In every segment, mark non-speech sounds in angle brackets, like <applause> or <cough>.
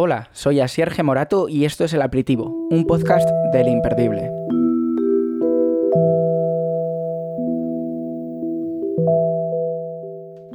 Hola, soy Asierge Morato y esto es El Aperitivo, un podcast del Imperdible.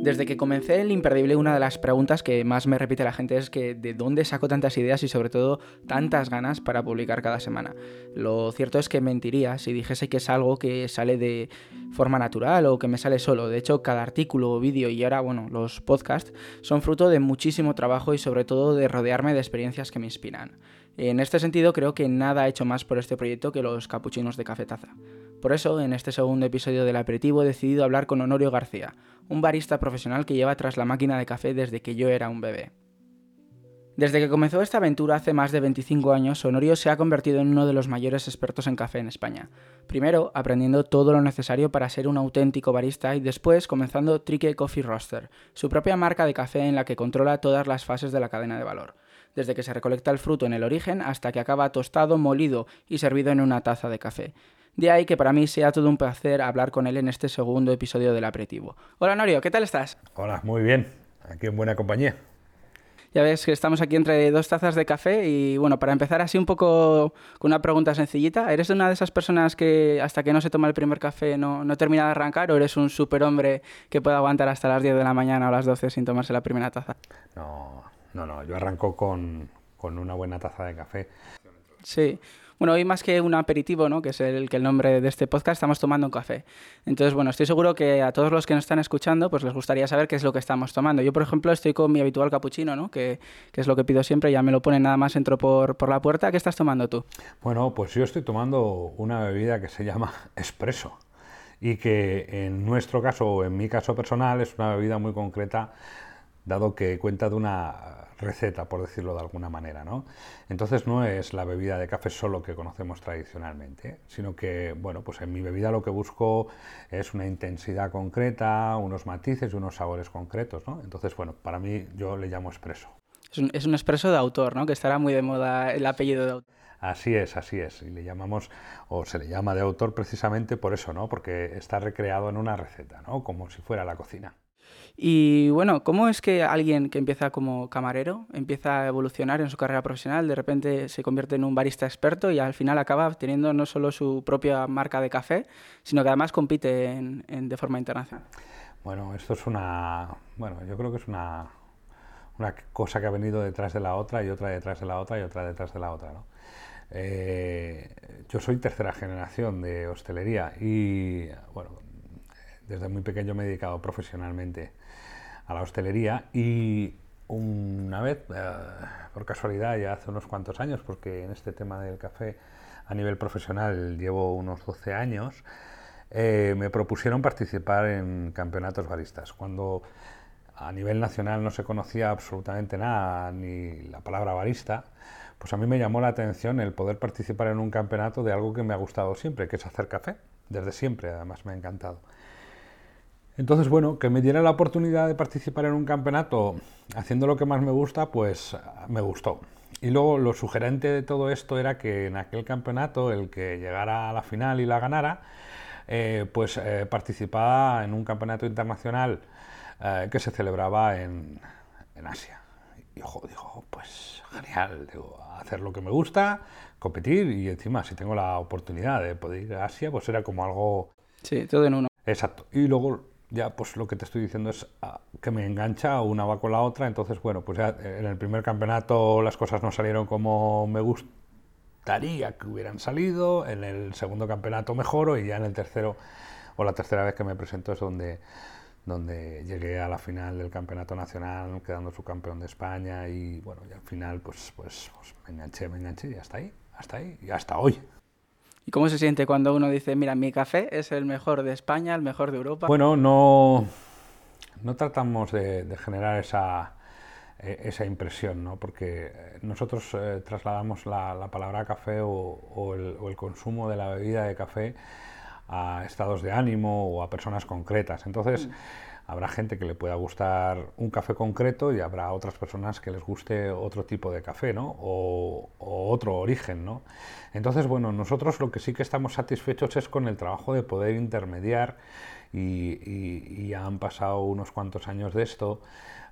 Desde que comencé el imperdible, una de las preguntas que más me repite la gente es que de dónde saco tantas ideas y sobre todo tantas ganas para publicar cada semana. Lo cierto es que mentiría si dijese que es algo que sale de forma natural o que me sale solo. De hecho, cada artículo o vídeo y ahora, bueno, los podcasts son fruto de muchísimo trabajo y sobre todo de rodearme de experiencias que me inspiran. En este sentido, creo que nada ha hecho más por este proyecto que los capuchinos de cafetaza. Por eso, en este segundo episodio del aperitivo he decidido hablar con Honorio García, un barista profesional que lleva tras la máquina de café desde que yo era un bebé. Desde que comenzó esta aventura hace más de 25 años, Honorio se ha convertido en uno de los mayores expertos en café en España. Primero, aprendiendo todo lo necesario para ser un auténtico barista y después comenzando Trique Coffee Roaster, su propia marca de café en la que controla todas las fases de la cadena de valor, desde que se recolecta el fruto en el origen hasta que acaba tostado, molido y servido en una taza de café. De ahí que para mí sea todo un placer hablar con él en este segundo episodio del aperitivo. Hola Norio, ¿qué tal estás? Hola, muy bien. Aquí en buena compañía. Ya ves que estamos aquí entre dos tazas de café y bueno, para empezar así un poco con una pregunta sencillita, ¿eres una de esas personas que hasta que no se toma el primer café no, no termina de arrancar o eres un superhombre que puede aguantar hasta las 10 de la mañana o las 12 sin tomarse la primera taza? No, no, no, yo arranco con, con una buena taza de café. Sí, bueno, hoy más que un aperitivo, ¿no? que es el, que el nombre de este podcast, estamos tomando un café. Entonces, bueno, estoy seguro que a todos los que nos están escuchando, pues les gustaría saber qué es lo que estamos tomando. Yo, por ejemplo, estoy con mi habitual capuchino, ¿no? que, que es lo que pido siempre, ya me lo ponen nada más entro por, por la puerta. ¿Qué estás tomando tú? Bueno, pues yo estoy tomando una bebida que se llama <laughs> espresso y que en nuestro caso, o en mi caso personal, es una bebida muy concreta, dado que cuenta de una receta, por decirlo de alguna manera. ¿no? Entonces no es la bebida de café solo que conocemos tradicionalmente, sino que, bueno, pues en mi bebida lo que busco es una intensidad concreta, unos matices y unos sabores concretos. ¿no? Entonces, bueno, para mí yo le llamo expreso. Es un, es un expreso de autor, ¿no? que estará muy de moda el apellido de autor. Así es, así es. Y le llamamos, o se le llama de autor precisamente por eso, ¿no? Porque está recreado en una receta, ¿no? Como si fuera la cocina. Y bueno, ¿cómo es que alguien que empieza como camarero empieza a evolucionar en su carrera profesional, de repente se convierte en un barista experto y al final acaba teniendo no solo su propia marca de café, sino que además compite en, de forma internacional? Bueno, esto es una, bueno, yo creo que es una, una cosa que ha venido detrás de la otra y otra detrás de la otra y otra detrás de la otra, ¿no? Eh, yo soy tercera generación de hostelería y, bueno, desde muy pequeño me he dedicado profesionalmente a la hostelería y una vez, eh, por casualidad, ya hace unos cuantos años, porque en este tema del café a nivel profesional llevo unos 12 años, eh, me propusieron participar en campeonatos baristas. Cuando a nivel nacional no se conocía absolutamente nada, ni la palabra barista, pues a mí me llamó la atención el poder participar en un campeonato de algo que me ha gustado siempre, que es hacer café. Desde siempre, además, me ha encantado. Entonces, bueno, que me diera la oportunidad de participar en un campeonato haciendo lo que más me gusta, pues me gustó. Y luego lo sugerente de todo esto era que en aquel campeonato, el que llegara a la final y la ganara, eh, pues eh, participaba en un campeonato internacional eh, que se celebraba en, en Asia. Y ojo, digo, pues genial, digo, hacer lo que me gusta, competir y encima si tengo la oportunidad de poder ir a Asia, pues era como algo... Sí, todo en uno. Exacto. Y luego ya pues lo que te estoy diciendo es ah, que me engancha, una va con la otra, entonces bueno, pues ya eh, en el primer campeonato las cosas no salieron como me gustaría que hubieran salido, en el segundo campeonato mejoro y ya en el tercero o la tercera vez que me presento es donde, donde llegué a la final del campeonato nacional, quedando su campeón de España y bueno, y al final pues, pues, pues me enganché, me enganché y hasta ahí, hasta ahí y hasta hoy. ¿Y cómo se siente cuando uno dice, mira, mi café es el mejor de España, el mejor de Europa? Bueno, no, no tratamos de, de generar esa, eh, esa impresión, ¿no? porque nosotros eh, trasladamos la, la, palabra café o, o, el, o, el, consumo de la bebida de café a estados de ánimo o a personas concretas. Entonces, mm. Habrá gente que le pueda gustar un café concreto y habrá otras personas que les guste otro tipo de café, ¿no? O, otro origen, ¿no? Entonces, bueno, nosotros lo que sí que estamos satisfechos es con el trabajo de poder intermediar y, ya han pasado unos cuantos años de esto,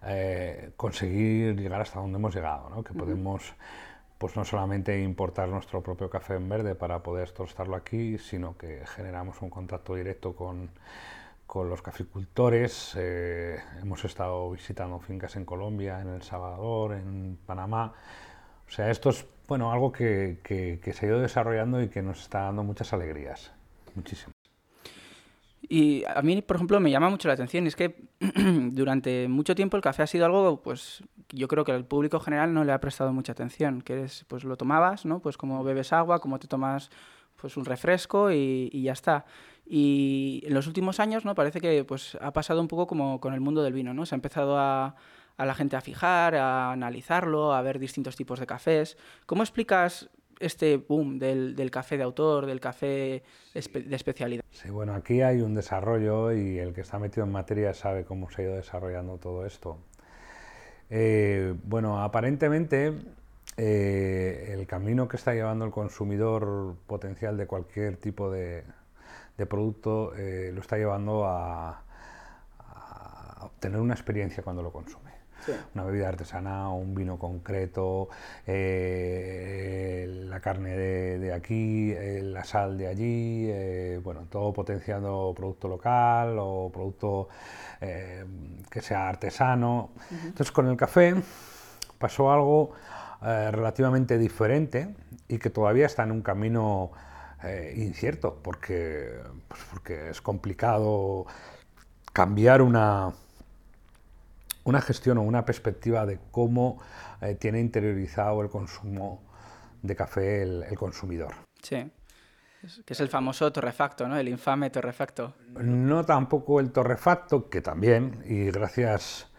eh, conseguir llegar hasta donde hemos llegado, ¿no? Que podemos pues no solamente importar nuestro propio café en verde para poder tostarlo aquí, sino que generamos un contacto directo con, con los caficultores. Eh, hemos estado visitando fincas en Colombia, en El Salvador, en Panamá. O sea, esto es bueno, algo que, que, se ha ido desarrollando y que nos está dando muchas alegrías. Muchísimas. Y a mí, por ejemplo, me llama mucho la atención. Es que <clears throat> durante mucho tiempo el café ha sido algo, pues, yo creo que el público general no le ha prestado mucha atención. Que es, pues, lo tomabas, ¿no? Pues como bebes agua, como te tomas, pues, un refresco y, y ya está. Y en los últimos años, ¿no? Parece que pues, ha pasado un poco como con el mundo del vino, ¿no? Se ha empezado a, a la gente a fijar, a analizarlo, a ver distintos tipos de cafés. ¿Cómo explicas este boom del, del café de autor, del café de especialidad? Sí, bueno, aquí hay un desarrollo y el que está metido en materia sabe cómo se ha ido desarrollando todo esto. Eh, bueno, aparentemente eh, el camino que está llevando el consumidor potencial de cualquier tipo de, de producto eh, lo está llevando a, obtener una experiencia cuando lo consume. Una bebida artesana, un vino concreto, eh, la carne de, aquí, la sal de allí, bueno, todo potenciando producto local o producto que sea artesano. Entonces con el café pasó algo relativamente diferente y que todavía está en un camino eh, incierto, porque, pues porque es complicado cambiar una, una gestión o una perspectiva de cómo eh, tiene interiorizado el consumo de café el, consumidor. Sí, que es el famoso torrefacto, ¿no? El infame torrefacto. No tampoco el torrefacto, que también, y gracias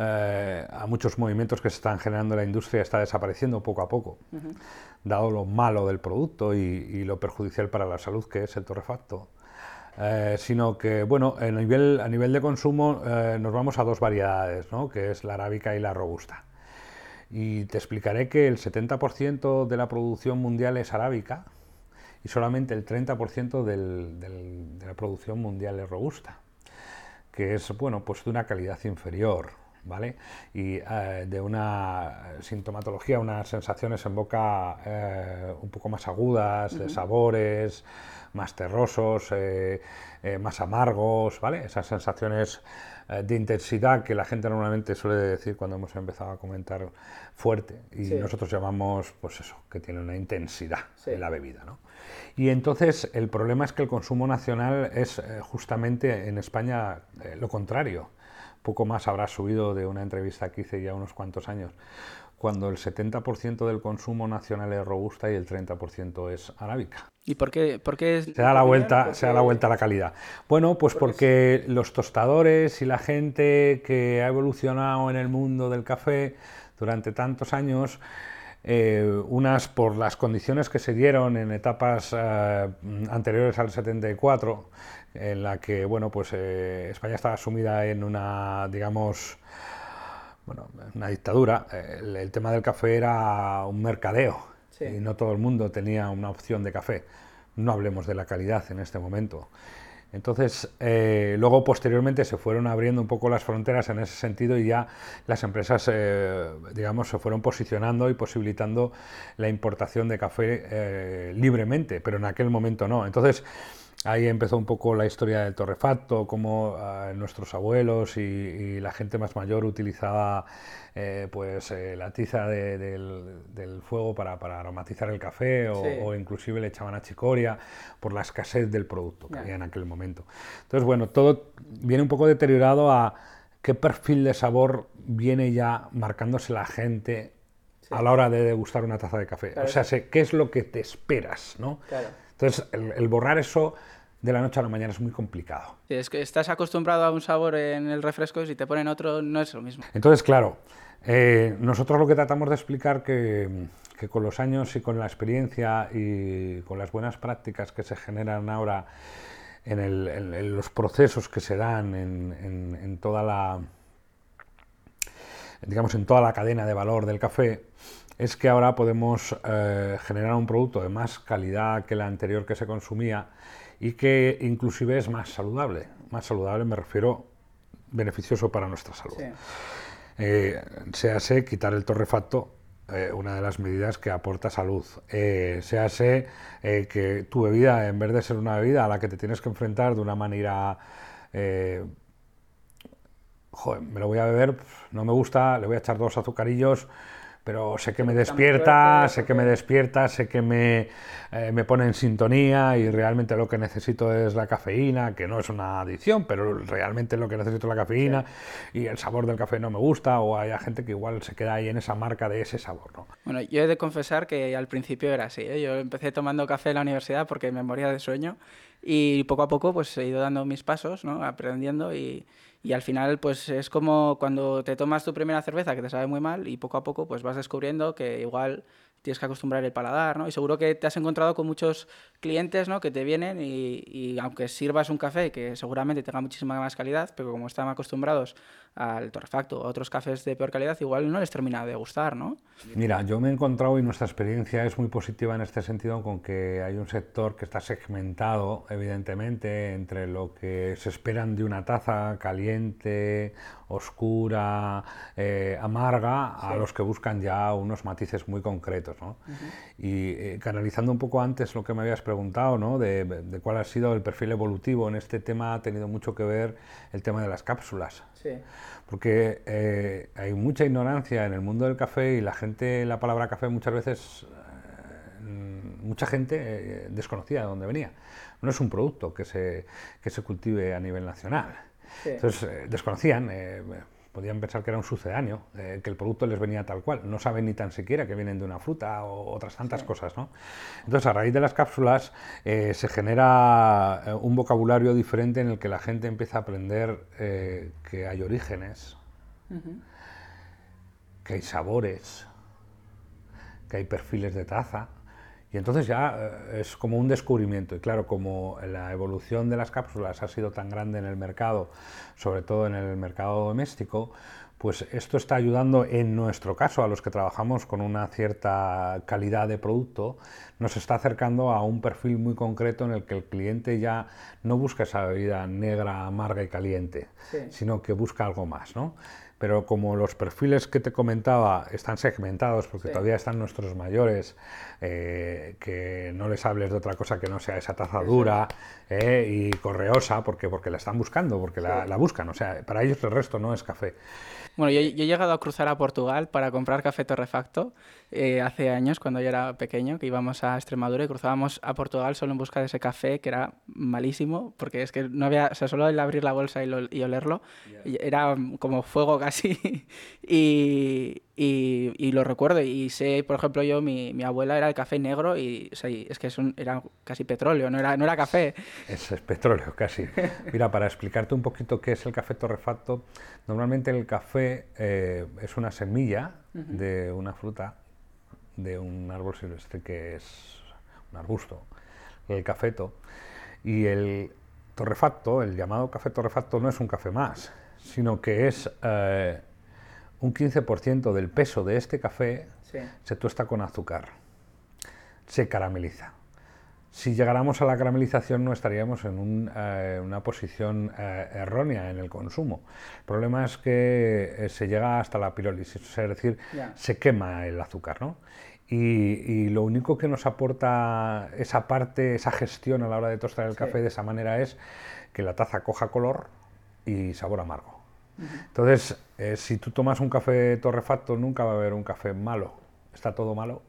eh, a muchos movimientos que se están generando en la industria está desapareciendo poco a poco, dado lo malo del producto y, lo perjudicial para la salud que es el torrefacto. Eh, sino que, bueno, a nivel, a nivel de consumo eh, nos vamos a dos variedades, ¿no? que es la arábica y la robusta. Y te explicaré que el 70% de la producción mundial es arábica y solamente el 30% de la producción mundial es robusta, que es, bueno, pues de una calidad inferior. ¿Vale? Y eh, de una sintomatología, unas sensaciones en boca eh, un poco más agudas, de sabores, más terrosos, eh, más amargos, ¿vale? Esas sensaciones de intensidad que la gente normalmente suele decir cuando hemos empezado a comentar fuerte y nosotros llamamos, pues eso, que tiene una intensidad en la bebida, ¿no? Y entonces el problema es que el consumo nacional es justamente en España lo contrario poco más habrá subido de una entrevista que hice ya unos cuantos años, cuando el 70% del consumo nacional es robusta y el 30% es arábica. ¿Y por qué? Por qué se, da la vuelta, se da la vuelta a la calidad. Bueno, pues porque los tostadores y la gente que ha evolucionado en el mundo del café durante tantos años, eh, unas por las condiciones que se dieron en etapas eh, anteriores al 74, en la que bueno, pues, eh, España estaba sumida en una, digamos, bueno, una dictadura. El, tema del café era un mercadeo y no todo el mundo tenía una opción de café. No hablemos de la calidad en este momento. Entonces, eh, luego posteriormente se fueron abriendo un poco las fronteras en ese sentido y ya las empresas, eh, digamos, se fueron posicionando y posibilitando la importación de café libremente, pero en aquel momento no. Entonces, Ahí empezó un poco la historia del torrefacto, cómo ah, nuestros abuelos y, la gente más mayor utilizaba eh, pues, eh, la tiza del, fuego para, aromatizar el café o, inclusive le echaban achicoria por la escasez del producto que había en aquel momento. Entonces, bueno, todo viene un poco deteriorado a qué perfil de sabor viene ya marcándose la gente a la hora de degustar una taza de café. O sea, sé, ¿qué es lo que te esperas? ¿no? Entonces, el, borrar eso de la noche a la mañana es muy complicado. es que estás acostumbrado a un sabor en el refresco y si te ponen otro no es lo mismo. Entonces, claro, eh, nosotros lo que tratamos de explicar que, que con los años y con la experiencia y con las buenas prácticas que se generan ahora en, los procesos que se dan en, toda la digamos en toda la cadena de valor del café es que ahora podemos eh, generar un producto de más calidad que el anterior que se consumía y que inclusive es más saludable. Más saludable me refiero beneficioso para nuestra salud. Eh, se hace quitar el torrefacto eh, una de las medidas que aporta salud. Eh, se hace que tu bebida, en vez de ser una bebida a la que te tienes que enfrentar de una manera, joder, me lo voy a beber, no me gusta, le voy a echar dos azucarillos, pero sé que me despierta, sé que me despierta, sé que me, eh, me, pone en sintonía y realmente lo que necesito es la cafeína, que no es una adicción, pero realmente lo que necesito es la cafeína y el sabor del café no me gusta o hay gente que igual se queda ahí en esa marca de ese sabor. ¿no? Bueno, yo he de confesar que al principio era así, ¿eh? yo empecé tomando café en la universidad porque me moría de sueño y poco a poco pues he ido dando mis pasos, ¿no? aprendiendo y y al final, pues es como cuando te tomas tu primera cerveza que te sabe muy mal y poco a poco pues vas descubriendo que igual tienes que acostumbrar el paladar, ¿no? Y seguro que te has encontrado con muchos clientes, ¿no? Que te vienen y, y aunque sirvas un café que seguramente tenga muchísima más calidad, pero como están acostumbrados al torrefacto o a otros cafés de peor calidad, igual no les termina de gustar, ¿no? Mira, yo me he encontrado y nuestra experiencia es muy positiva en este sentido con que hay un sector que está segmentado, evidentemente, entre lo que se esperan de una taza caliente, oscura, eh, amarga, a los que buscan ya unos matices muy concretos. ¿No? Y eh, canalizando un poco antes lo que me habías preguntado, ¿no? de, de, cuál ha sido el perfil evolutivo en este tema, ha tenido mucho que ver el tema de las cápsulas. Sí. Porque eh, hay mucha ignorancia en el mundo del café y la gente, la palabra café muchas veces, mucha gente desconocía de dónde venía. No es un producto que se, que se cultive a nivel nacional. Entonces, eh, desconocían, eh, podían pensar que era un sucedáneo, eh, que el producto les venía tal cual. No saben ni tan siquiera que vienen de una fruta o otras tantas cosas. ¿no? Entonces, a raíz de las cápsulas se genera un vocabulario diferente en el que la gente empieza a aprender que hay orígenes, que hay sabores, que hay perfiles de taza. Y entonces ya eh, es como un descubrimiento. Y claro, como la evolución de las cápsulas ha sido tan grande en el mercado, sobre todo en el mercado doméstico, pues esto está ayudando en nuestro caso, a los que trabajamos con una cierta calidad de producto, nos está acercando a un perfil muy concreto en el que el cliente ya no busca esa bebida negra, amarga y caliente, sino que busca algo más. ¿no? Pero como los perfiles que te comentaba están segmentados, porque todavía están nuestros mayores, eh, que no les hables de otra cosa que no sea esa taza dura eh, y correosa, porque, porque la están buscando, porque la, la, buscan, o sea, para ellos el resto no es café. Bueno, yo, he llegado a cruzar a Portugal para comprar café torrefacto eh, hace años, cuando yo era pequeño, que íbamos a Extremadura y cruzábamos a Portugal solo en busca de ese café que era malísimo, porque es que no había, o sea, solo el abrir la bolsa y, olerlo, era como fuego casi. <laughs> y, y, lo recuerdo. Y sé, por ejemplo, yo, mi, mi abuela era el café negro y es que es era casi petróleo, no era, no era café. Es, es petróleo, casi. Mira, para explicarte un poquito qué es el café torrefacto, normalmente el café eh, es una semilla de una fruta, de un árbol silvestre que es un arbusto, el cafeto. Y el torrefacto, el llamado café torrefacto, no es un café más, sino que es eh, un 15% del peso de este café se tuesta con azúcar, se carameliza. Si llegáramos a la caramelización no estaríamos en eh, una posición eh, errónea en el consumo. El problema es que eh, se llega hasta la pirólisis, es decir, se quema el azúcar. ¿no? Y, lo único que nos aporta esa parte, esa gestión a la hora de tostar el café de esa manera es que la taza coja color y sabor amargo. Entonces, eh, si tú tomas un café torrefacto, nunca va a haber un café malo. Está todo malo.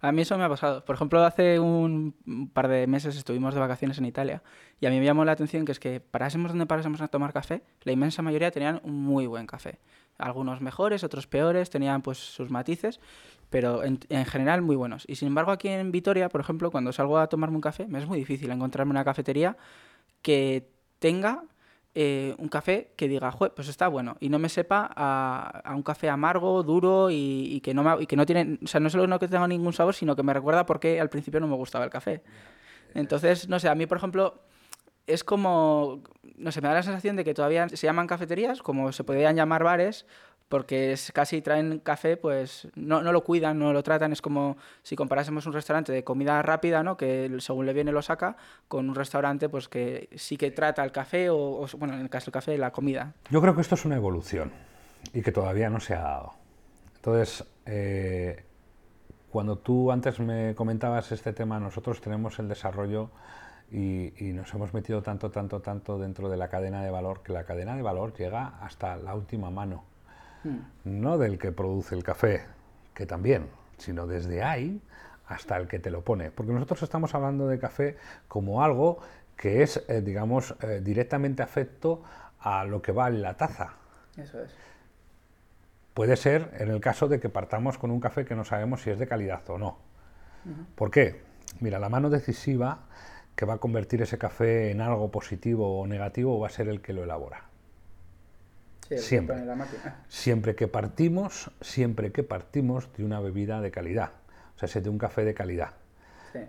A mí eso me ha pasado. Por ejemplo, hace un par de meses estuvimos de vacaciones en Italia y a mí me llamó la atención que es que parásemos donde parásemos a tomar café, la inmensa mayoría tenían un muy buen café. Algunos mejores, otros peores, tenían pues sus matices, pero en, en, general muy buenos. Y sin embargo aquí en Vitoria, por ejemplo, cuando salgo a tomarme un café, me es muy difícil encontrarme una cafetería que tenga eh, un café que diga, pues está bueno, y no me sepa a, un café amargo, duro y, que no y que no tiene, o sea, no solo no que tenga ningún sabor, sino que me recuerda porque al principio no me gustaba el café. Entonces, no sé, a mí, por ejemplo, es como, no sé, me da la sensación de que todavía se llaman cafeterías, como se podrían llamar bares, porque es casi traen café, pues no, no, lo cuidan, no lo tratan. Es como si comparásemos un restaurante de comida rápida, ¿no? que según le viene lo saca, con un restaurante pues que sí que trata el café o, bueno, en el caso del café, la comida. Yo creo que esto es una evolución y que todavía no se ha dado. Entonces, eh, cuando tú antes me comentabas este tema, nosotros tenemos el desarrollo y, y, nos hemos metido tanto, tanto, tanto dentro de la cadena de valor que la cadena de valor llega hasta la última mano. Hmm. no del que produce el café, que también, sino desde ahí hasta el que te lo pone. Porque nosotros estamos hablando de café como algo que es, eh, digamos, eh, directamente afecto a lo que va en la taza. Eso es. Puede ser en el caso de que partamos con un café que no sabemos si es de calidad o no. ¿Por qué? Mira, la mano decisiva que va a convertir ese café en algo positivo o negativo va a ser el que lo elabora siempre. <laughs> Siempre que partimos, siempre que partimos de una bebida de calidad, o sea, de un café de calidad.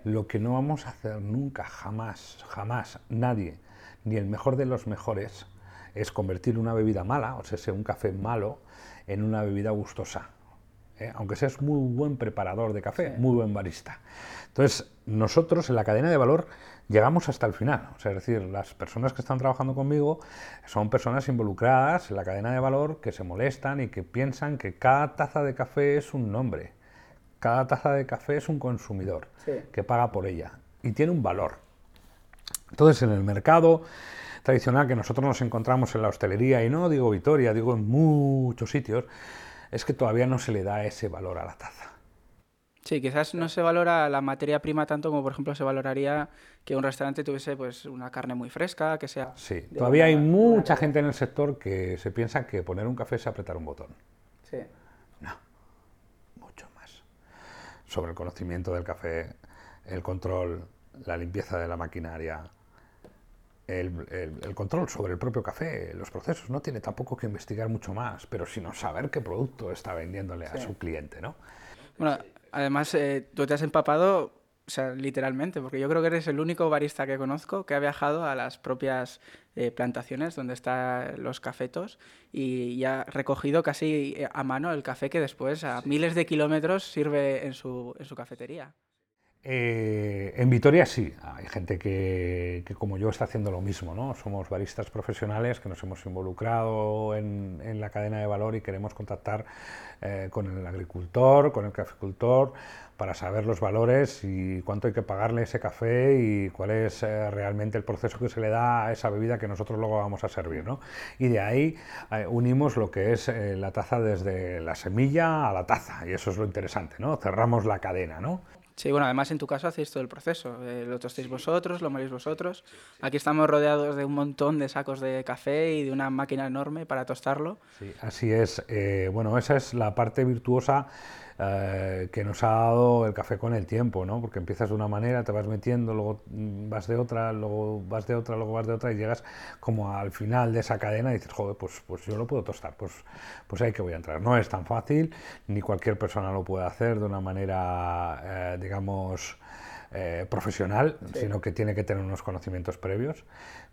Lo que no vamos a hacer nunca, jamás, jamás, nadie, ni el mejor de los mejores, es convertir una bebida mala, o sea, un café malo, en una bebida gustosa. ¿Eh? Aunque seas muy buen preparador de café, muy buen barista. Entonces, nosotros en la cadena de valor llegamos hasta el final. O sea, es decir, las personas que están trabajando conmigo son personas involucradas en la cadena de valor que se molestan y que piensan que cada taza de café es un nombre. Cada taza de café es un consumidor que paga por ella y tiene un valor. Entonces, en el mercado tradicional que nosotros nos encontramos en la hostelería, y no digo Vitoria, digo en muchos sitios, es que todavía no se le da ese valor a la taza. Sí, quizás no se valora la materia prima tanto como, por ejemplo, se valoraría que un restaurante tuviese pues una carne muy fresca, que sea... Sí, todavía hay mucha gente en el sector que se piensa que poner un café es apretar un botón. Sí. No, mucho más. Sobre el conocimiento del café, el control, la limpieza de la maquinaria, el, control sobre el propio café, los procesos. No tiene tampoco que investigar mucho más, pero sino saber qué producto está vendiéndole a su cliente, ¿no? Bueno, Además, eh, tú te has empapado, o sea, literalmente, porque yo creo que eres el único barista que conozco que ha viajado a las propias eh, plantaciones donde están los cafetos y, ha recogido casi eh, a mano el café que después a miles de kilómetros sirve en su, en su cafetería. Eh, en Vitoria sí, hay gente que, como yo está haciendo lo mismo, ¿no? Somos baristas profesionales que nos hemos involucrado en, la cadena de valor y queremos contactar eh, con el agricultor, con el caficultor, para saber los valores y cuánto hay que pagarle ese café y cuál es eh, realmente el proceso que se le da a esa bebida que nosotros luego vamos a servir, ¿no? Y de ahí unimos lo que es la taza desde la semilla a la taza y eso es lo interesante, ¿no? Cerramos la cadena, ¿no? Sí, bueno, además en tu caso hacéis todo el proceso. Eh, lo tostéis vosotros, lo moléis vosotros. Aquí estamos rodeados de un montón de sacos de café y de una máquina enorme para tostarlo. Sí, así es. Eh, bueno, esa es la parte virtuosa eh, que nos ha dado el café con el tiempo, ¿no? Porque empiezas de una manera, te vas metiendo, luego vas de otra, luego vas de otra, luego vas de otra y llegas como al final de esa cadena y dices, joder, pues, pues yo lo puedo tostar, pues, pues ahí que voy a entrar. No es tan fácil, ni cualquier persona lo puede hacer de una manera, eh, digamos, eh, profesional, sino que tiene que tener unos conocimientos previos.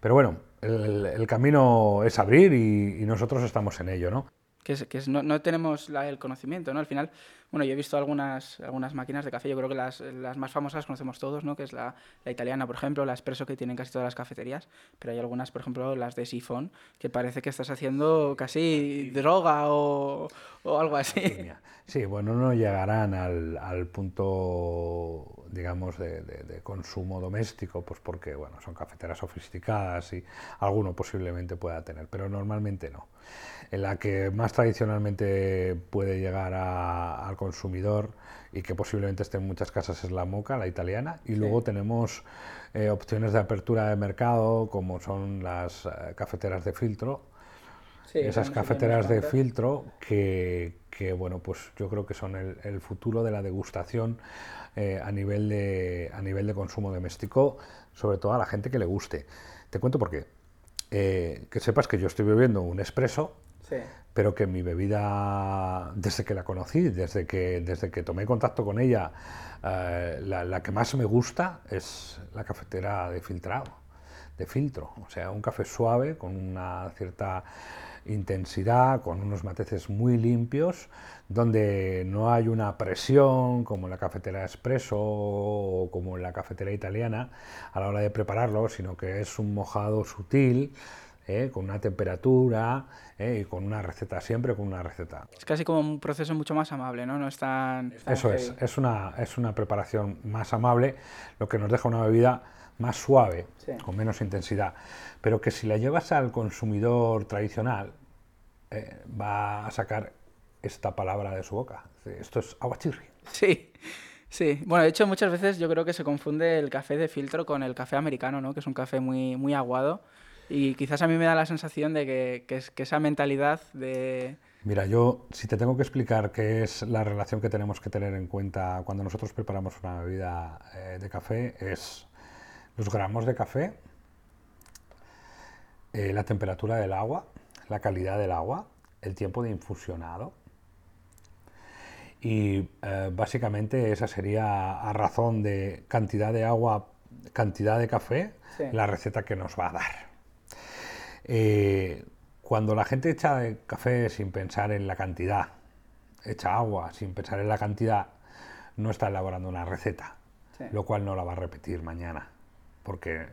Pero bueno, el, camino es abrir y, y nosotros estamos en ello, ¿no? Que, que no, no, tenemos el conocimiento, ¿no? Al final, bueno, yo he visto algunas, algunas máquinas de café, yo creo que las, las más famosas conocemos todos, ¿no? Que es la, la, italiana, por ejemplo, la espresso que tienen casi todas las cafeterías, pero hay algunas, por ejemplo, las de sifón, que parece que estás haciendo casi droga o, o algo así. Sí, bueno, no llegarán al, al punto, digamos, de, de, de, consumo doméstico, pues porque, bueno, son cafeteras sofisticadas y alguno posiblemente pueda tener, pero normalmente no. En la que más tradicionalmente puede llegar al consumidor y que posiblemente esté en muchas casas es la moca, la italiana, y luego tenemos eh, opciones de apertura de mercado como son las eh, cafeteras de filtro, esas cafeteras de filtro que, que, bueno, pues yo creo que son el, futuro de la degustación eh, a, nivel de, a nivel de consumo doméstico, sobre todo a la gente que le guste. Te cuento por qué. que sepas que yo estoy bebiendo un espresso pero que mi bebida, desde que la conocí, desde que, desde que tomé contacto con ella, eh, la, que más me gusta es la cafetera de filtrado. de filtro, o sea, un café suave con una cierta intensidad, con unos matices muy limpios, donde no hay una presión como en la cafetera expreso o como en la cafetera italiana a la hora de prepararlo, sino que es un mojado sutil, ¿eh? con una temperatura ¿eh? y con una receta, siempre con una receta. Es casi como un proceso mucho más amable, ¿no? No es tan... Eso es, es una, es una preparación más amable, lo que nos deja una bebida más suave, con menos intensidad, pero que si la llevas al consumidor tradicional, eh, va a sacar esta palabra de su boca. Esto es aguachirri. Sí, sí. Bueno, de hecho muchas veces yo creo que se confunde el café de filtro con el café americano, ¿no? Que es un café muy, muy aguado. Y quizás a mí me da la sensación de que, que, esa mentalidad de... Mira, yo si te tengo que explicar qué es la relación que tenemos que tener en cuenta cuando nosotros preparamos una bebida eh, de café, es los gramos de café, eh, la temperatura del agua, la calidad del agua, el tiempo de infusionado. Y eh, básicamente esa sería a razón de cantidad de agua, cantidad de café, la receta que nos va a dar. Eh, cuando la gente echa café sin pensar en la cantidad, echa agua sin pensar en la cantidad, no está elaborando una receta, lo cual no la va a repetir mañana porque eh,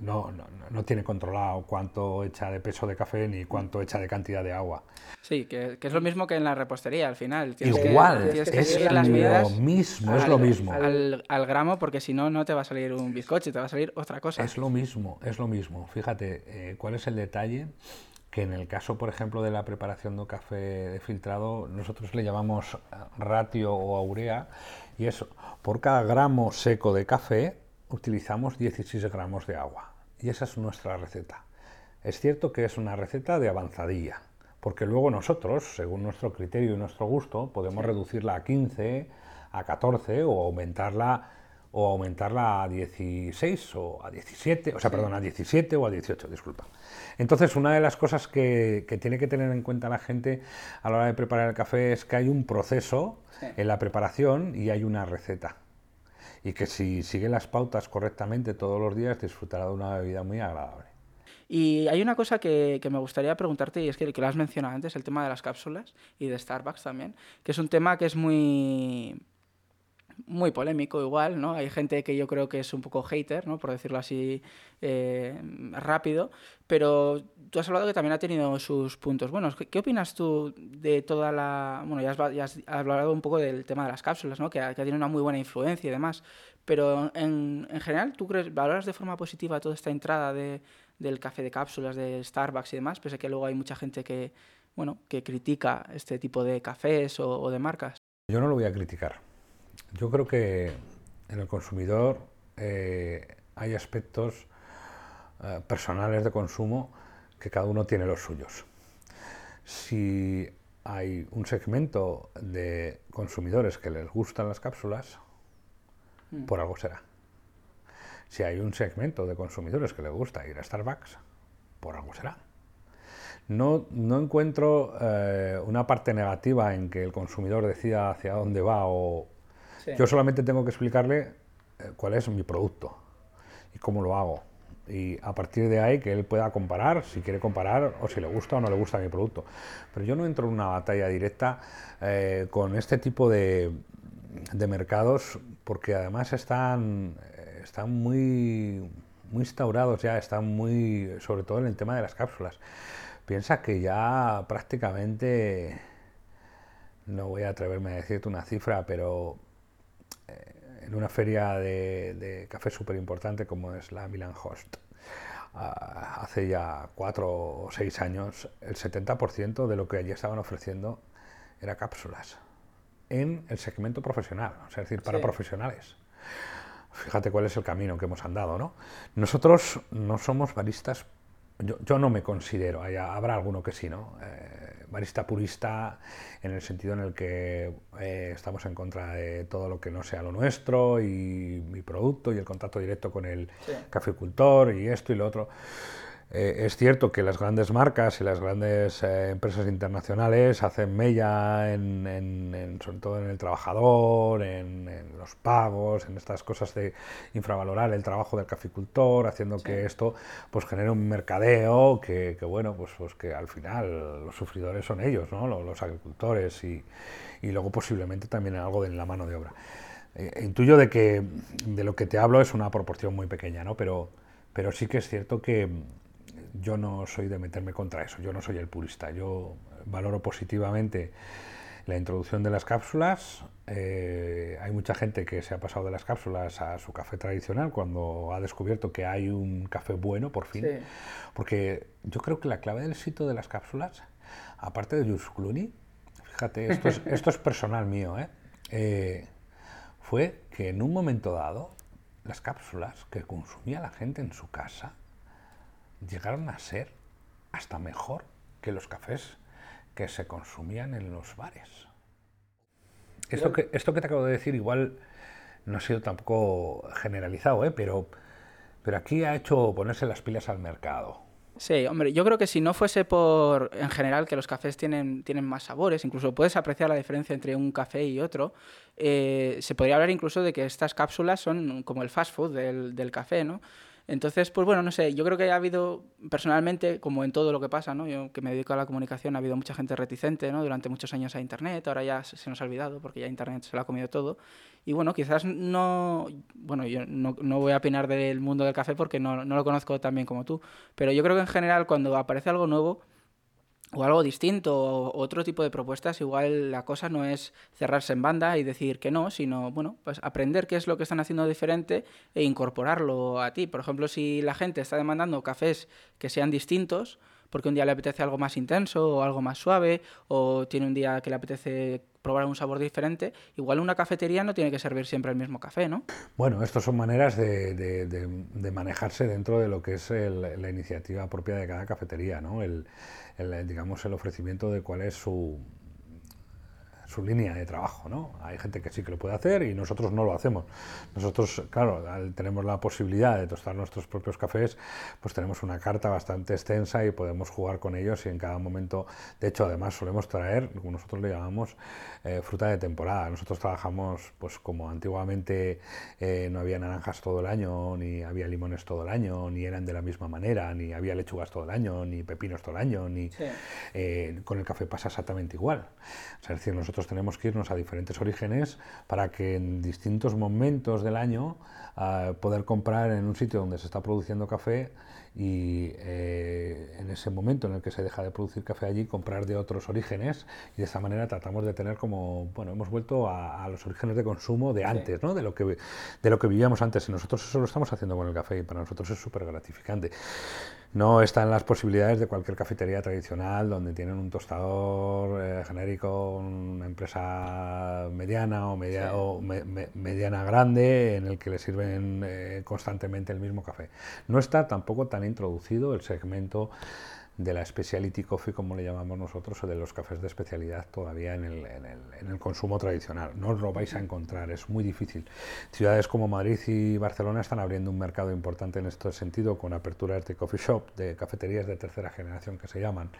no, no, tiene controlado cuánto echa de peso de café ni cuánto echa de cantidad de agua. Sí, que, es lo mismo que en la repostería al final. Igual, es lo mismo, es lo mismo. Al, gramo, porque si no, no te va a salir un bizcocho, te va a salir otra cosa. Es lo mismo, es lo mismo. Fíjate, eh, ¿cuál es el detalle? que en el caso, por ejemplo, de la preparación de café de filtrado, nosotros le llamamos ratio o aurea, y es por cada gramo seco de café utilizamos 16 gramos de agua y esa es nuestra receta. Es cierto que es una receta de avanzadilla, porque luego nosotros, según nuestro criterio y nuestro gusto, podemos reducirla a 15, a 14 o aumentarla o aumentarla a 16 o a 17, o sea, perdón, a 17 o a 18, disculpa. Entonces, una de las cosas que, tiene que tener en cuenta la gente a la hora de preparar el café es que hay un proceso en la preparación y hay una receta y que si sigue las pautas correctamente todos los días disfrutará de una bebida muy agradable. Y hay una cosa que, me gustaría preguntarte, y es que, que lo has mencionado antes, el tema de las cápsulas y de Starbucks también, que es un tema que es muy, muy polémico igual, ¿no? Hay gente que yo creo que es un poco hater, ¿no? Por decirlo así eh, rápido, pero tú has hablado que también ha tenido sus puntos buenos. ¿Qué, opinas tú de toda la... Bueno, ya has, hablado un poco del tema de las cápsulas, ¿no? Que, que tiene una muy buena influencia y demás, pero en, en general, ¿tú crees, valoras de forma positiva toda esta entrada de, del café de cápsulas, de Starbucks y demás, pese a que luego hay mucha gente que, bueno, que critica este tipo de cafés o de marcas? Yo no lo voy a criticar yo creo que en el consumidor eh, hay aspectos eh, personales de consumo que cada uno tiene los suyos. Si hay un segmento de consumidores que les gustan las cápsulas, mm. por algo será. Si hay un segmento de consumidores que les gusta ir a Starbucks, por algo será. No, encuentro eh, una parte negativa en que el consumidor decida hacia dónde va o, yo solamente tengo que explicarle eh, cuál es mi producto y cómo lo hago. Y a partir de ahí que él pueda comparar, si quiere comparar o si le gusta o no le gusta mi producto. Pero yo no entro en una batalla directa eh, con este tipo de, de, mercados porque además están, eh, están muy, muy instaurados ya, están muy, sobre todo en el tema de las cápsulas. Piensa que ya prácticamente, no voy a atreverme a decirte una cifra, pero en una feria de, café súper importante como es la Milan Host. Ah, hace ya cuatro o seis años, el 70% de lo que allí estaban ofreciendo era cápsulas en el segmento profesional, es decir, para profesionales. Fíjate cuál es el camino que hemos andado, ¿no? Nosotros no somos baristas yo, no me considero, habrá alguno que sí, ¿no? Eh, barista purista en el sentido en el que eh, estamos en contra de todo lo que no sea lo nuestro y mi producto y el contacto directo con el caficultor y esto y lo otro. Eh, es cierto que las grandes marcas y las grandes eh, empresas internacionales hacen mella, en, sobre todo en el trabajador, en, los pagos, en estas cosas de infravalorar el trabajo del caficultor, haciendo que esto pues genere un mercadeo que, bueno, pues, pues, que al final los sufridores son ellos, ¿no? los, agricultores y, y, luego posiblemente también algo de la mano de obra. Eh, intuyo de que de lo que te hablo es una proporción muy pequeña, ¿no? pero, pero sí que es cierto que yo no soy de meterme contra eso, yo no soy el purista, yo valoro positivamente la introducción de las cápsulas. Eh, hay mucha gente que se ha pasado de las cápsulas a su café tradicional cuando ha descubierto que hay un café bueno, por fin. Porque yo creo que la clave del éxito de las cápsulas, aparte de Jules Clooney, fíjate, esto es, <laughs> esto es personal mío, ¿eh? ¿eh? fue que en un momento dado las cápsulas que consumía la gente en su casa llegaron a ser hasta mejor que los cafés que se consumían en los bares. Esto que, esto que te acabo de decir igual no ha sido tampoco generalizado, ¿eh? pero, pero aquí ha hecho ponerse las pilas al mercado. Sí, hombre, yo creo que si no fuese por, en general, que los cafés tienen, tienen más sabores, incluso puedes apreciar la diferencia entre un café y otro, eh, se podría hablar incluso de que estas cápsulas son como el fast food del, del café, ¿no? Entonces, pues bueno, no sé, yo creo que ha habido, personalmente, como en todo lo que pasa, ¿no? Yo que me dedico a la comunicación, ha habido mucha gente reticente, ¿no? Durante muchos años a Internet, ahora ya se nos ha olvidado porque ya Internet se lo ha comido todo. Y bueno, quizás no, bueno, yo no, no voy a opinar del mundo del café porque no, no lo conozco tan bien como tú, pero yo creo que en general cuando aparece algo nuevo, o algo distinto o otro tipo de propuestas, igual la cosa no es cerrarse en banda y decir que no, sino bueno, pues aprender qué es lo que están haciendo diferente e incorporarlo a ti. Por ejemplo, si la gente está demandando cafés que sean distintos, porque un día le apetece algo más intenso o algo más suave, o tiene un día que le apetece probar un sabor diferente, igual una cafetería no tiene que servir siempre el mismo café, ¿no? Bueno, estas son maneras de, manejarse dentro de lo que es la iniciativa propia de cada cafetería, ¿no? El, digamos, el ofrecimiento de cuál es su, su línea de trabajo, ¿no? Hay gente que sí que lo puede hacer y nosotros no lo hacemos. Nosotros, claro, tenemos la posibilidad de tostar nuestros propios cafés, pues tenemos una carta bastante extensa y podemos jugar con ellos y en cada momento, de hecho, además solemos traer, como nosotros le llamamos, eh, fruta de temporada. Nosotros trabajamos, pues como antiguamente eh, no había naranjas todo el año, ni había limones todo el año, ni eran de la misma manera, ni había lechugas todo el año, ni pepinos todo el año, ni eh, con el café pasa exactamente igual. es decir, nosotros tenemos que irnos a diferentes orígenes para que en distintos momentos del año uh, poder comprar en un sitio donde se está produciendo café y eh, en ese momento en el que se deja de producir café allí, comprar de otros orígenes y de esa manera tratamos de tener como, bueno, hemos vuelto a, los orígenes de consumo de antes, ¿no? de, lo que, de lo que vivíamos antes y nosotros eso lo estamos haciendo con el café y para nosotros es súper gratificante. No están las posibilidades de cualquier cafetería tradicional donde tienen un tostador eh, genérico, una empresa mediana o, media, o mediana grande en el que le sirven eh, constantemente el mismo café. No está tampoco tan introducido el segmento de la specialty coffee, como le llamamos nosotros, o de los cafés de especialidad todavía en el, en el, en el consumo tradicional. No os lo vais a encontrar, es muy difícil. Ciudades como Madrid y Barcelona están abriendo un mercado importante en este sentido, con aperturas de coffee shop, de cafeterías de tercera generación que se llaman,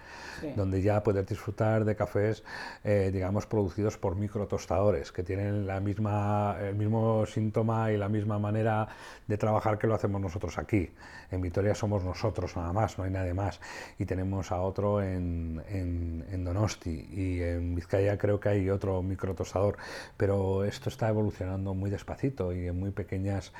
donde ya puedes disfrutar de cafés, eh, digamos, producidos por microtostadores, que tienen la misma, el mismo síntoma y la misma manera de trabajar que lo hacemos nosotros aquí. En Vitoria somos nosotros nada más, no hay nadie más. Y tenemos a otro en, en, Donosti y en Vizcaya creo que hay otro microtostador, pero esto está evolucionando muy despacito y en muy pequeñas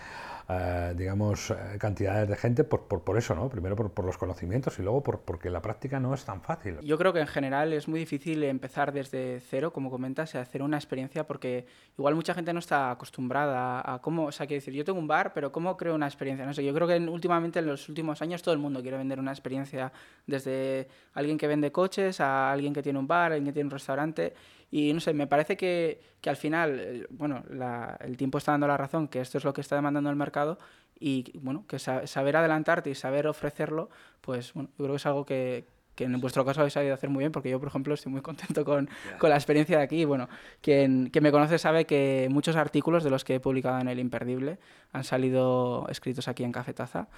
eh, digamos, eh, cantidades de gente por, por, por eso, ¿no? Primero por, por, los conocimientos y luego por, porque la práctica no es tan fácil. Yo creo que en general es muy difícil empezar desde cero, como comentas, y hacer una experiencia porque igual mucha gente no está acostumbrada a cómo, o sea, quiero decir, yo tengo un bar, pero ¿cómo creo una experiencia? No sé, yo creo que últimamente en los últimos años todo el mundo quiere vender una experiencia desde alguien que vende coches a alguien que tiene un bar, alguien que tiene un restaurante y no sé, me parece que, que al final, eh, bueno, la, el tiempo está dando la razón, que esto es lo que está demandando el mercado y bueno, que saber adelantarte y saber ofrecerlo, pues bueno, yo creo que es algo que, que en vuestro caso habéis sabido hacer muy bien, porque yo, por ejemplo, estoy muy contento con, con la experiencia de aquí. Bueno, quien, quien, me conoce sabe que muchos artículos de los que he publicado en El Imperdible han salido escritos aquí en Cafetaza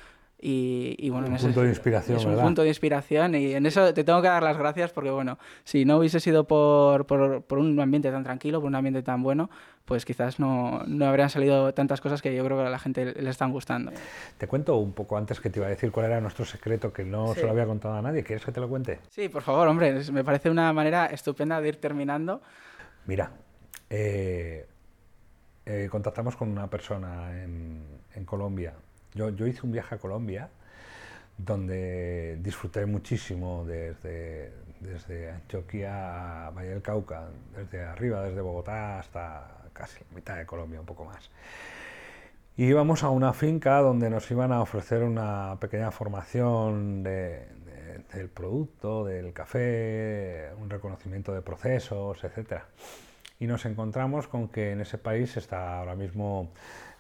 Y, bueno, un punto de inspiración, es un punto de inspiración y en eso te tengo que dar las gracias porque bueno, si no hubiese sido por, por, por un ambiente tan tranquilo, por un ambiente tan bueno, pues quizás no, no, habrían salido tantas cosas que yo creo que a la gente le están gustando. Te cuento un poco antes que te iba a decir cuál era nuestro secreto que no se lo había contado a nadie. ¿Quieres que te lo cuente? Sí, por favor, hombre, me parece una manera estupenda de ir terminando. Mira, eh, eh, contactamos con una persona en, en Colombia yo, hice un viaje a Colombia donde disfruté muchísimo desde, desde Antioquia a Valle del Cauca, desde arriba, desde Bogotá hasta casi la mitad de Colombia, un poco más. Y íbamos a una finca donde nos iban a ofrecer una pequeña formación del producto, del café, un reconocimiento de procesos, etc. Y nos encontramos con que en ese país está ahora mismo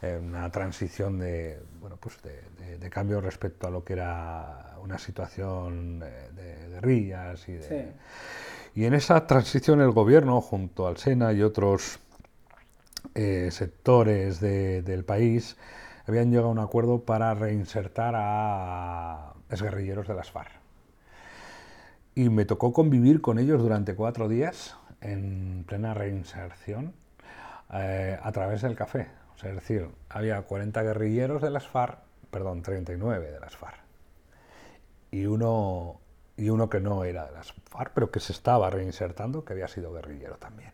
una transición de, bueno, pues de, cambio respecto a lo que era una situación de, guerrillas y de... Y en esa transición el gobierno, junto al SENA y otros eh, sectores del país, habían llegado a un acuerdo para reinsertar a exguerrilleros de las FARC. Y me tocó convivir con ellos durante cuatro días en plena reinserción eh, a través del café es decir, había 40 guerrilleros de las FARC, perdón, 39 de las FARC, y uno, y uno que no era de las FARC, pero que se estaba reinsertando, que había sido guerrillero también.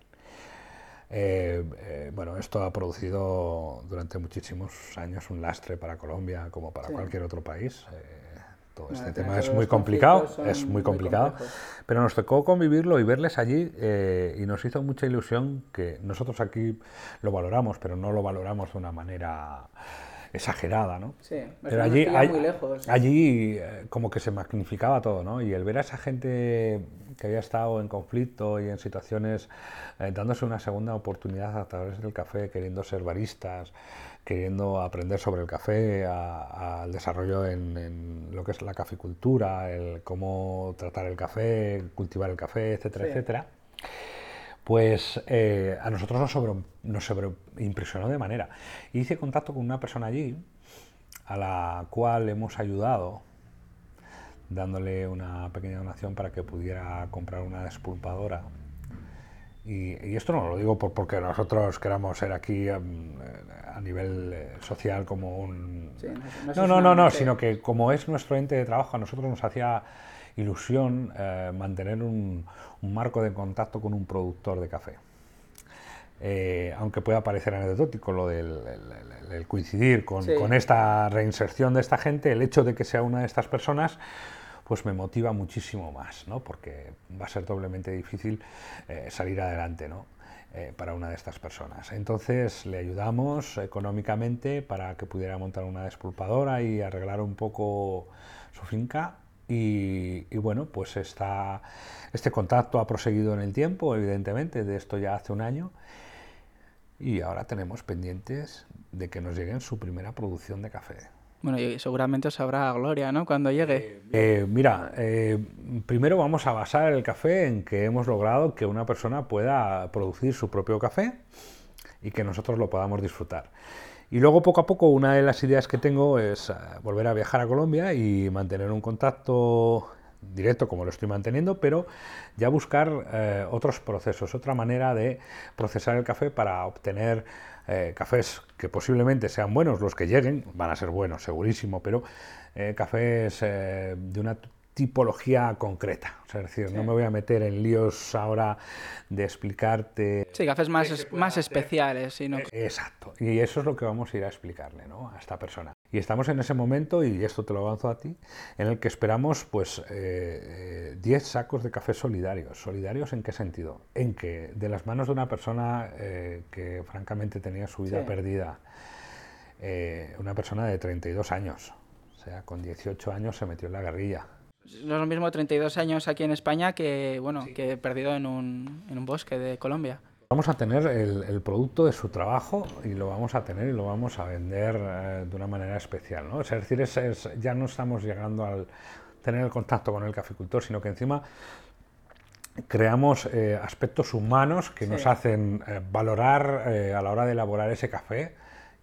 Eh, eh, bueno, esto ha producido durante muchísimos años un lastre para Colombia como para cualquier otro país. Eh, todo este tema es muy complicado, es muy complicado, pero nos tocó convivirlo y verles allí eh, y nos hizo mucha ilusión que nosotros aquí lo valoramos, pero no lo valoramos de una manera exagerada, ¿no? Sí, pero allí, muy lejos. allí eh, como que se magnificaba todo, ¿no? Y el ver a esa gente que había estado en conflicto y en situaciones eh, dándose una segunda oportunidad a través del café, queriendo ser baristas, queriendo aprender sobre el café, al desarrollo en, lo que es la caficultura, el cómo tratar el café, cultivar el café, etcétera, etcétera, pues eh, a nosotros nos, sobre, nos impresionó de manera. Hice contacto con una persona allí, a la cual hemos ayudado dándole una pequeña donación para que pudiera comprar una despulpadora y, esto no lo digo por, porque nosotros queramos ser aquí em, a nivel eh, social como un... no, no, no, no, sino que como es nuestro ente de trabajo, a nosotros nos hacía ilusión eh, mantener un, marco de contacto con un productor de café. Eh, aunque pueda parecer anecdótico lo del coincidir con, con, esta reinserción de esta gente, el hecho de que sea una de estas personas pues me motiva muchísimo más, ¿no? porque va a ser doblemente difícil eh, salir adelante ¿no? Eh, para una de estas personas. Entonces le ayudamos económicamente para que pudiera montar una despulpadora y arreglar un poco su finca y, bueno, pues este contacto ha proseguido en el tiempo, evidentemente, de esto ya hace un año, y ahora tenemos pendientes de que nos lleguen su primera producción de café. Bueno, y seguramente os habrá gloria, ¿no? Cuando llegue. Eh, eh, mira, eh, primero vamos a basar el café en que hemos logrado que una persona pueda producir su propio café y que nosotros lo podamos disfrutar. Y luego, poco a poco, una de las ideas que tengo es volver a viajar a Colombia y mantener un contacto directo como lo estoy manteniendo, pero ya buscar otros procesos, otra manera de procesar el café para obtener eh, cafés que posiblemente sean buenos, los que lleguen, van a ser buenos, segurísimo, pero eh, cafés eh, de una tipología concreta. es decir, no me voy a meter en líos ahora de explicarte... Sí, cafés más, más especiales. Sino... Exacto, y eso es lo que vamos a ir a explicarle ¿no? a esta persona. Y estamos en ese momento, y esto te lo avanzo a ti, en el que esperamos pues 10 eh, eh, sacos de café solidarios. ¿Solidarios en qué sentido? En que de las manos de una persona eh, que francamente tenía su vida perdida, una persona de 32 años, o sea, con 18 años se metió en la guerrilla. No es lo mismo 32 años aquí en España que, bueno, que perdido en un, en un bosque de Colombia. Vamos a tener el, producto de su trabajo y lo vamos a tener y lo vamos a vender eh, de una manera especial. ¿no? Es decir, es, ya no estamos llegando al tener el contacto con el caficultor, sino que encima creamos eh, aspectos humanos que nos hacen eh, valorar a la hora de elaborar ese café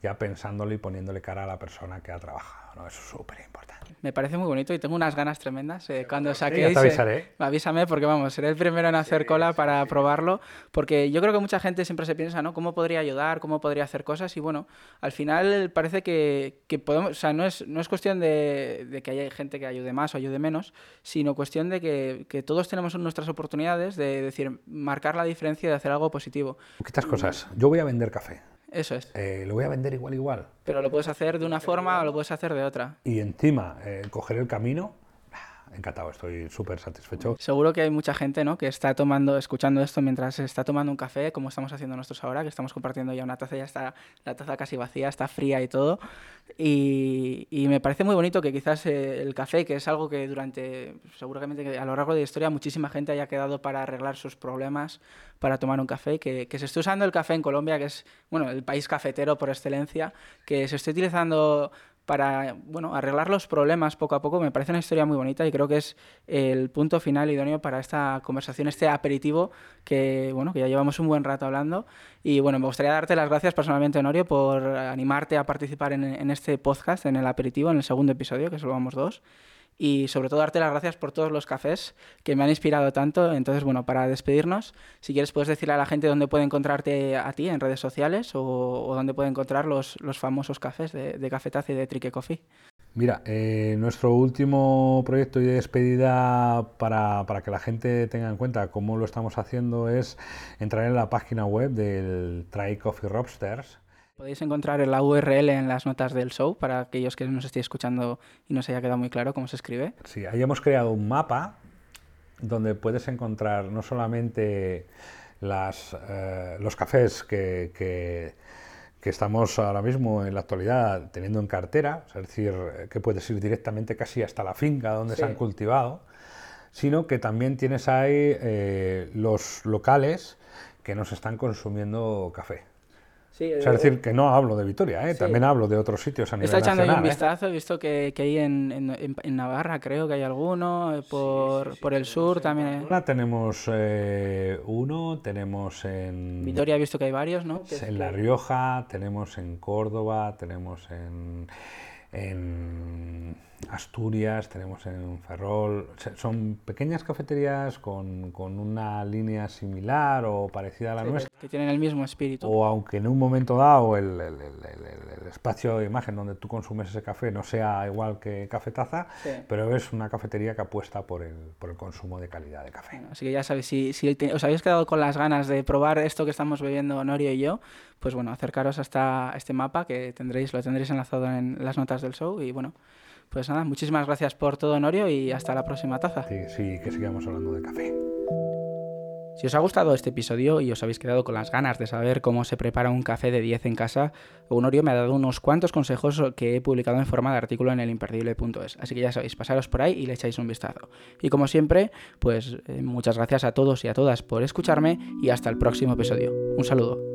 ya pensándole y poniéndole cara a la persona que ha trabajado. ¿no? Eso es súper importante. Me parece muy bonito y tengo unas ganas tremendas. Eh, cuando saquéis, ya te avisaré. eh, avísame porque vamos, seré el primero en hacer cola para probarlo, porque yo creo que mucha gente siempre se piensa, ¿no? ¿Cómo podría ayudar? ¿Cómo podría hacer cosas? Y bueno, al final parece que, que podemos, o sea, no es, no es cuestión de, de, que haya gente que ayude más o ayude menos, sino cuestión de que, que todos tenemos nuestras oportunidades de decir, marcar la diferencia de hacer algo positivo. Poquitas cosas. Yo voy a vender café. Eso es. Eh, lo voy a vender igual, igual. Pero lo puedes hacer de una forma o lo puedes hacer de otra. Y encima, eh, coger el camino, encantado, estoy súper satisfecho. Seguro que hay mucha gente ¿no? que está tomando, escuchando esto mientras está tomando un café, como estamos haciendo nosotros ahora, que estamos compartiendo ya una taza, ya está la taza casi vacía, está fría y todo. Y, y me parece muy bonito que quizás eh, el café, que es algo que durante, seguramente a lo largo de la historia, muchísima gente haya quedado para arreglar sus problemas, para tomar un café, que, que se esté usando el café en Colombia, que es bueno, el país cafetero por excelencia, que se esté utilizando para bueno, arreglar los problemas poco a poco. Me parece una historia muy bonita y creo que es el punto final idóneo para esta conversación, este aperitivo que, bueno, que ya llevamos un buen rato hablando. Y bueno, me gustaría darte las gracias personalmente, Honorio, por animarte a participar en, en este podcast, en el aperitivo, en el segundo episodio, que solo vamos dos y sobre todo darte las gracias por todos los cafés que me han inspirado tanto. Entonces, bueno, para despedirnos, si quieres puedes decirle a la gente dónde puede encontrarte a ti en redes sociales o, dónde puede encontrar los, los famosos cafés de, de y de Trique Coffee. Mira, eh, nuestro último proyecto de despedida para, para, que la gente tenga en cuenta cómo lo estamos haciendo es entrar en la página web del Try Coffee Roasters Podéis encontrar la URL en las notas del show para aquellos que nos estéis escuchando y no se haya quedado muy claro cómo se escribe. Sí, ahí hemos creado un mapa donde puedes encontrar no solamente las, eh, los cafés que, que, que, estamos ahora mismo en la actualidad teniendo en cartera, es decir, que puedes ir directamente casi hasta la finca donde sí. se han cultivado, sino que también tienes ahí eh, los locales que nos están consumiendo café. Sí, o sea, es decir, que no hablo de Vitoria, ¿eh? sí. también hablo de otros sitios a nivel Está echando nacional, un vistazo, he visto que, que hay en, en, en, Navarra, creo que hay alguno, eh, por, por el sur también. Hay... Ahora tenemos eh, uno, tenemos en... Vitoria he visto que hay varios, ¿no? Que en La Rioja, tenemos en Córdoba, tenemos en, en Asturias, tenemos en Ferrol. Son pequeñas cafeterías con, con, una línea similar o parecida a la sí, nuestra. Que tienen el mismo espíritu. O aunque en un momento dado el, el, el, el, espacio de imagen donde tú consumes ese café no sea igual que Cafetaza, sí. pero es una cafetería que apuesta por el, por el consumo de calidad de café. Bueno, así que ya sabéis, si, si te, os habéis quedado con las ganas de probar esto que estamos bebiendo Norio y yo, pues bueno, acercaros hasta este mapa que tendréis, lo tendréis enlazado en las notas del show y bueno, pues nada, muchísimas gracias por todo, Honorio, y hasta la próxima taza. Sí, sí, que sigamos hablando de café. Si os ha gustado este episodio y os habéis quedado con las ganas de saber cómo se prepara un café de 10 en casa, Honorio me ha dado unos cuantos consejos que he publicado en forma de artículo en el imperdible.es. Así que ya sabéis, pasaros por ahí y le echáis un vistazo. Y como siempre, pues eh, muchas gracias a todos y a todas por escucharme y hasta el próximo episodio. Un saludo.